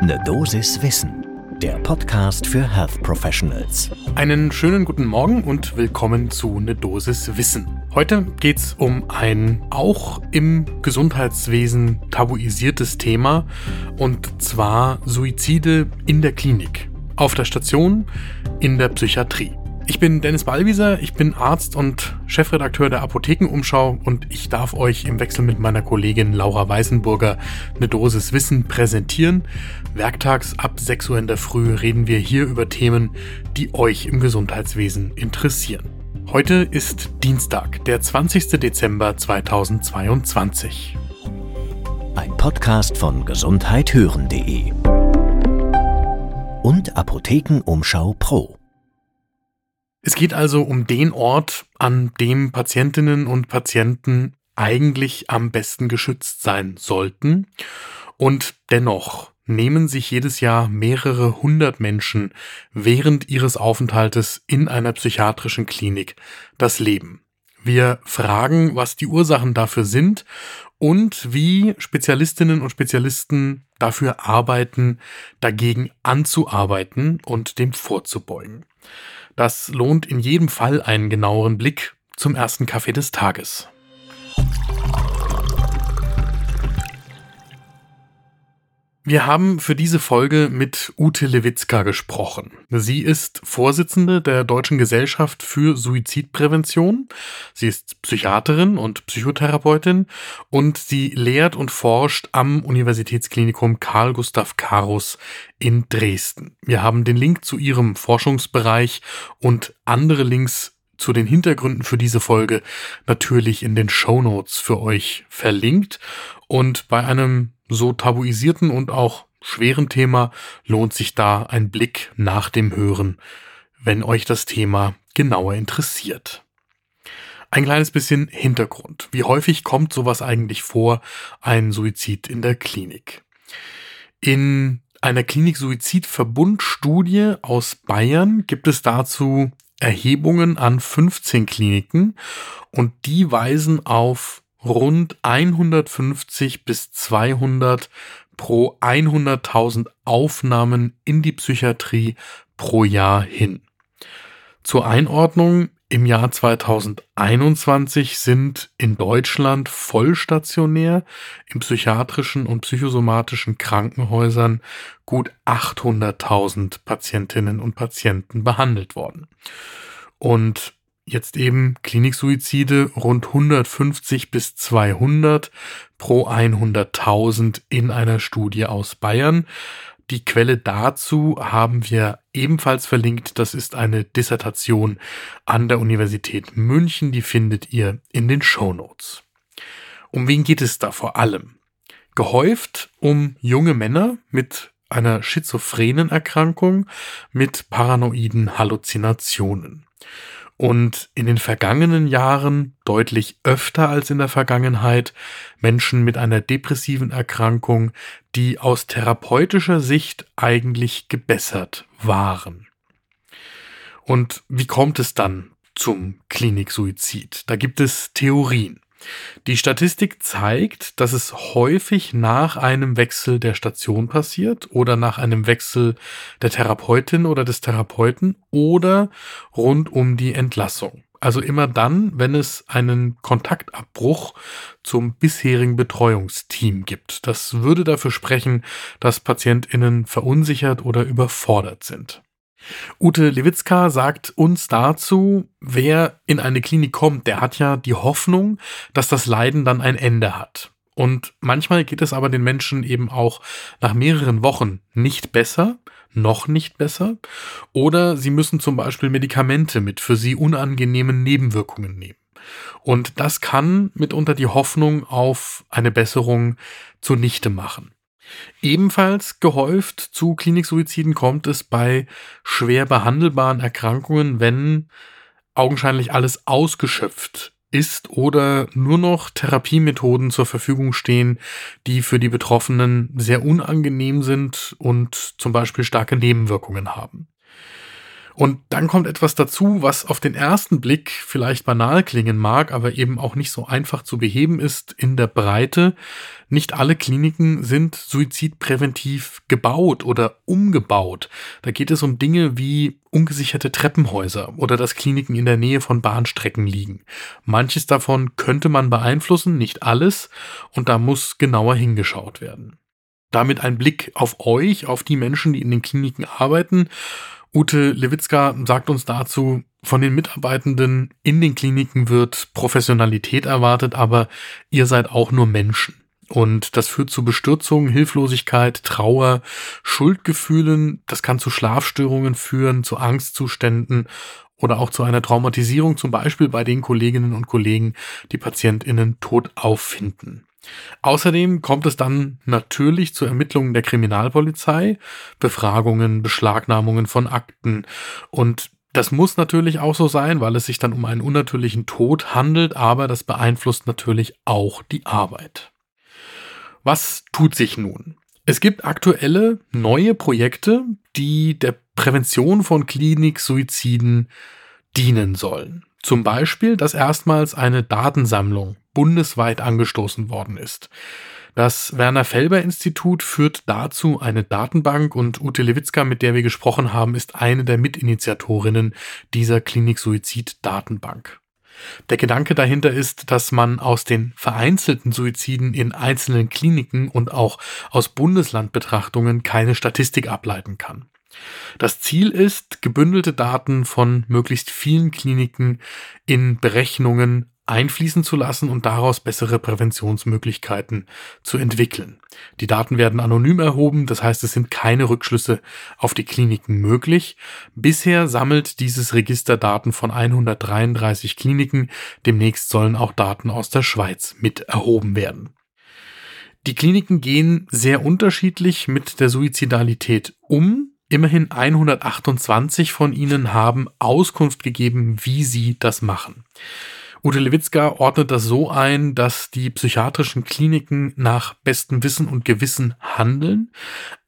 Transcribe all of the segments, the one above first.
Ne Dosis Wissen, der Podcast für Health Professionals. Einen schönen guten Morgen und willkommen zu Ne Dosis Wissen. Heute geht es um ein auch im Gesundheitswesen tabuisiertes Thema und zwar Suizide in der Klinik, auf der Station, in der Psychiatrie. Ich bin Dennis Ballwieser, ich bin Arzt und Chefredakteur der Apothekenumschau und ich darf euch im Wechsel mit meiner Kollegin Laura Weißenburger eine Dosis Wissen präsentieren. Werktags ab 6 Uhr in der Früh reden wir hier über Themen, die euch im Gesundheitswesen interessieren. Heute ist Dienstag, der 20. Dezember 2022. Ein Podcast von gesundheithören.de und Apothekenumschau Pro. Es geht also um den Ort, an dem Patientinnen und Patienten eigentlich am besten geschützt sein sollten. Und dennoch nehmen sich jedes Jahr mehrere hundert Menschen während ihres Aufenthaltes in einer psychiatrischen Klinik das Leben. Wir fragen, was die Ursachen dafür sind und wie Spezialistinnen und Spezialisten dafür arbeiten, dagegen anzuarbeiten und dem vorzubeugen. Das lohnt in jedem Fall einen genaueren Blick zum ersten Kaffee des Tages. Wir haben für diese Folge mit Ute Lewitzka gesprochen. Sie ist Vorsitzende der Deutschen Gesellschaft für Suizidprävention. Sie ist Psychiaterin und Psychotherapeutin und sie lehrt und forscht am Universitätsklinikum Karl Gustav Karus in Dresden. Wir haben den Link zu ihrem Forschungsbereich und andere Links zu den Hintergründen für diese Folge natürlich in den Show Notes für euch verlinkt. Und bei einem so tabuisierten und auch schweren Thema lohnt sich da ein Blick nach dem Hören, wenn euch das Thema genauer interessiert. Ein kleines bisschen Hintergrund. Wie häufig kommt sowas eigentlich vor, ein Suizid in der Klinik? In einer Klinik-Suizid-Verbund-Studie aus Bayern gibt es dazu Erhebungen an 15 Kliniken und die weisen auf rund 150 bis 200 pro 100.000 Aufnahmen in die Psychiatrie pro Jahr hin. Zur Einordnung, im Jahr 2021 sind in Deutschland vollstationär in psychiatrischen und psychosomatischen Krankenhäusern gut 800.000 Patientinnen und Patienten behandelt worden. Und jetzt eben Kliniksuizide rund 150 bis 200 pro 100.000 in einer Studie aus Bayern. Die Quelle dazu haben wir ebenfalls verlinkt. Das ist eine Dissertation an der Universität München. Die findet ihr in den Show Notes. Um wen geht es da vor allem? Gehäuft um junge Männer mit einer schizophrenen Erkrankung mit paranoiden Halluzinationen und in den vergangenen Jahren deutlich öfter als in der Vergangenheit Menschen mit einer depressiven Erkrankung, die aus therapeutischer Sicht eigentlich gebessert waren. Und wie kommt es dann zum Kliniksuizid? Da gibt es Theorien. Die Statistik zeigt, dass es häufig nach einem Wechsel der Station passiert oder nach einem Wechsel der Therapeutin oder des Therapeuten oder rund um die Entlassung. Also immer dann, wenn es einen Kontaktabbruch zum bisherigen Betreuungsteam gibt. Das würde dafür sprechen, dass Patientinnen verunsichert oder überfordert sind. Ute Lewitzka sagt uns dazu, wer in eine Klinik kommt, der hat ja die Hoffnung, dass das Leiden dann ein Ende hat. Und manchmal geht es aber den Menschen eben auch nach mehreren Wochen nicht besser, noch nicht besser, oder sie müssen zum Beispiel Medikamente mit für sie unangenehmen Nebenwirkungen nehmen. Und das kann mitunter die Hoffnung auf eine Besserung zunichte machen. Ebenfalls gehäuft zu Kliniksuiziden kommt es bei schwer behandelbaren Erkrankungen, wenn augenscheinlich alles ausgeschöpft ist oder nur noch Therapiemethoden zur Verfügung stehen, die für die Betroffenen sehr unangenehm sind und zum Beispiel starke Nebenwirkungen haben. Und dann kommt etwas dazu, was auf den ersten Blick vielleicht banal klingen mag, aber eben auch nicht so einfach zu beheben ist in der Breite. Nicht alle Kliniken sind suizidpräventiv gebaut oder umgebaut. Da geht es um Dinge wie ungesicherte Treppenhäuser oder dass Kliniken in der Nähe von Bahnstrecken liegen. Manches davon könnte man beeinflussen, nicht alles, und da muss genauer hingeschaut werden. Damit ein Blick auf euch, auf die Menschen, die in den Kliniken arbeiten Ute Lewitzka sagt uns dazu, von den Mitarbeitenden in den Kliniken wird Professionalität erwartet, aber ihr seid auch nur Menschen. Und das führt zu Bestürzung, Hilflosigkeit, Trauer, Schuldgefühlen. Das kann zu Schlafstörungen führen, zu Angstzuständen oder auch zu einer Traumatisierung, zum Beispiel bei den Kolleginnen und Kollegen, die PatientInnen tot auffinden. Außerdem kommt es dann natürlich zu Ermittlungen der Kriminalpolizei, Befragungen, Beschlagnahmungen von Akten und das muss natürlich auch so sein, weil es sich dann um einen unnatürlichen Tod handelt, aber das beeinflusst natürlich auch die Arbeit. Was tut sich nun? Es gibt aktuelle neue Projekte, die der Prävention von Kliniksuiziden dienen sollen. Zum Beispiel, dass erstmals eine Datensammlung bundesweit angestoßen worden ist. Das Werner Felber Institut führt dazu eine Datenbank und Ute Lewitzka, mit der wir gesprochen haben, ist eine der Mitinitiatorinnen dieser Klinik-Suizid-Datenbank. Der Gedanke dahinter ist, dass man aus den vereinzelten Suiziden in einzelnen Kliniken und auch aus Bundeslandbetrachtungen keine Statistik ableiten kann. Das Ziel ist, gebündelte Daten von möglichst vielen Kliniken in Berechnungen einfließen zu lassen und daraus bessere Präventionsmöglichkeiten zu entwickeln. Die Daten werden anonym erhoben, das heißt es sind keine Rückschlüsse auf die Kliniken möglich. Bisher sammelt dieses Register Daten von 133 Kliniken, demnächst sollen auch Daten aus der Schweiz mit erhoben werden. Die Kliniken gehen sehr unterschiedlich mit der Suizidalität um. Immerhin 128 von ihnen haben Auskunft gegeben, wie sie das machen. Ute Lewitzka ordnet das so ein, dass die psychiatrischen Kliniken nach bestem Wissen und Gewissen handeln,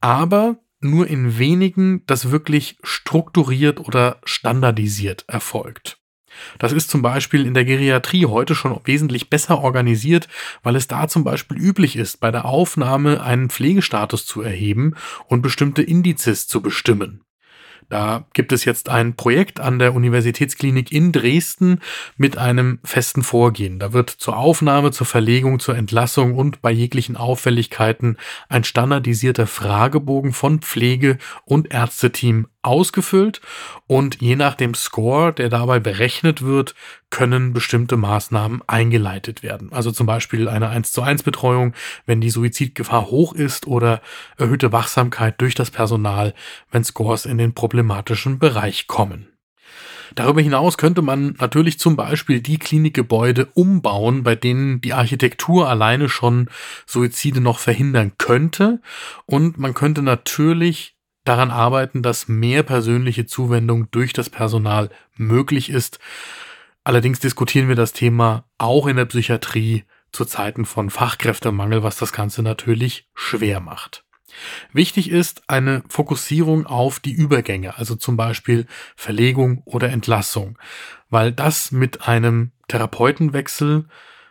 aber nur in wenigen das wirklich strukturiert oder standardisiert erfolgt. Das ist zum Beispiel in der Geriatrie heute schon wesentlich besser organisiert, weil es da zum Beispiel üblich ist, bei der Aufnahme einen Pflegestatus zu erheben und bestimmte Indizes zu bestimmen. Da gibt es jetzt ein Projekt an der Universitätsklinik in Dresden mit einem festen Vorgehen. Da wird zur Aufnahme, zur Verlegung, zur Entlassung und bei jeglichen Auffälligkeiten ein standardisierter Fragebogen von Pflege- und Ärzteteam ausgefüllt und je nach dem Score, der dabei berechnet wird, können bestimmte Maßnahmen eingeleitet werden. Also zum Beispiel eine 1 zu 1 Betreuung, wenn die Suizidgefahr hoch ist oder erhöhte Wachsamkeit durch das Personal, wenn Scores in den problematischen Bereich kommen. Darüber hinaus könnte man natürlich zum Beispiel die Klinikgebäude umbauen, bei denen die Architektur alleine schon Suizide noch verhindern könnte. Und man könnte natürlich daran arbeiten, dass mehr persönliche Zuwendung durch das Personal möglich ist. Allerdings diskutieren wir das Thema auch in der Psychiatrie zu Zeiten von Fachkräftemangel, was das Ganze natürlich schwer macht. Wichtig ist eine Fokussierung auf die Übergänge, also zum Beispiel Verlegung oder Entlassung, weil das mit einem Therapeutenwechsel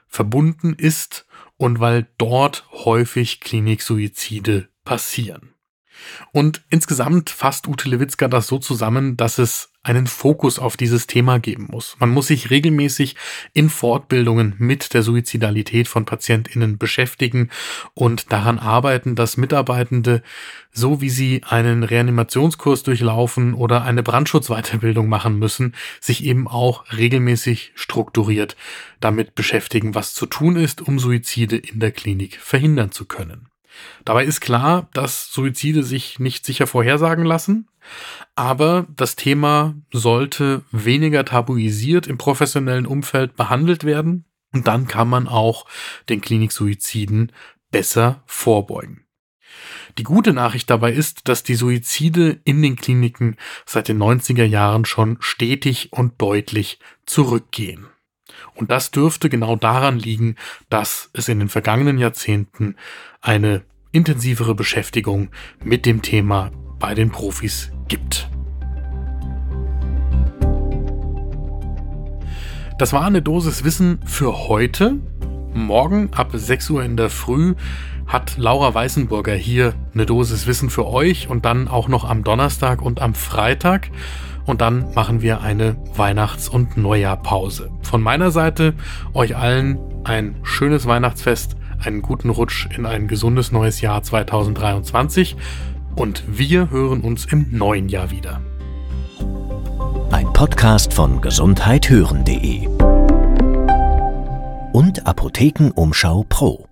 verbunden ist und weil dort häufig Kliniksuizide passieren. Und insgesamt fasst Ute Lewitzka das so zusammen, dass es einen Fokus auf dieses Thema geben muss. Man muss sich regelmäßig in Fortbildungen mit der Suizidalität von PatientInnen beschäftigen und daran arbeiten, dass Mitarbeitende, so wie sie einen Reanimationskurs durchlaufen oder eine Brandschutzweiterbildung machen müssen, sich eben auch regelmäßig strukturiert damit beschäftigen, was zu tun ist, um Suizide in der Klinik verhindern zu können. Dabei ist klar, dass Suizide sich nicht sicher vorhersagen lassen, aber das Thema sollte weniger tabuisiert im professionellen Umfeld behandelt werden und dann kann man auch den Kliniksuiziden besser vorbeugen. Die gute Nachricht dabei ist, dass die Suizide in den Kliniken seit den 90er Jahren schon stetig und deutlich zurückgehen. Und das dürfte genau daran liegen, dass es in den vergangenen Jahrzehnten eine intensivere Beschäftigung mit dem Thema bei den Profis gibt. Das war eine Dosis Wissen für heute. Morgen ab 6 Uhr in der Früh hat Laura Weißenburger hier eine Dosis Wissen für euch und dann auch noch am Donnerstag und am Freitag. Und dann machen wir eine Weihnachts- und Neujahrpause. Von meiner Seite euch allen ein schönes Weihnachtsfest, einen guten Rutsch in ein gesundes neues Jahr 2023 und wir hören uns im neuen Jahr wieder. Ein Podcast von gesundheithören.de und Apothekenumschau Pro.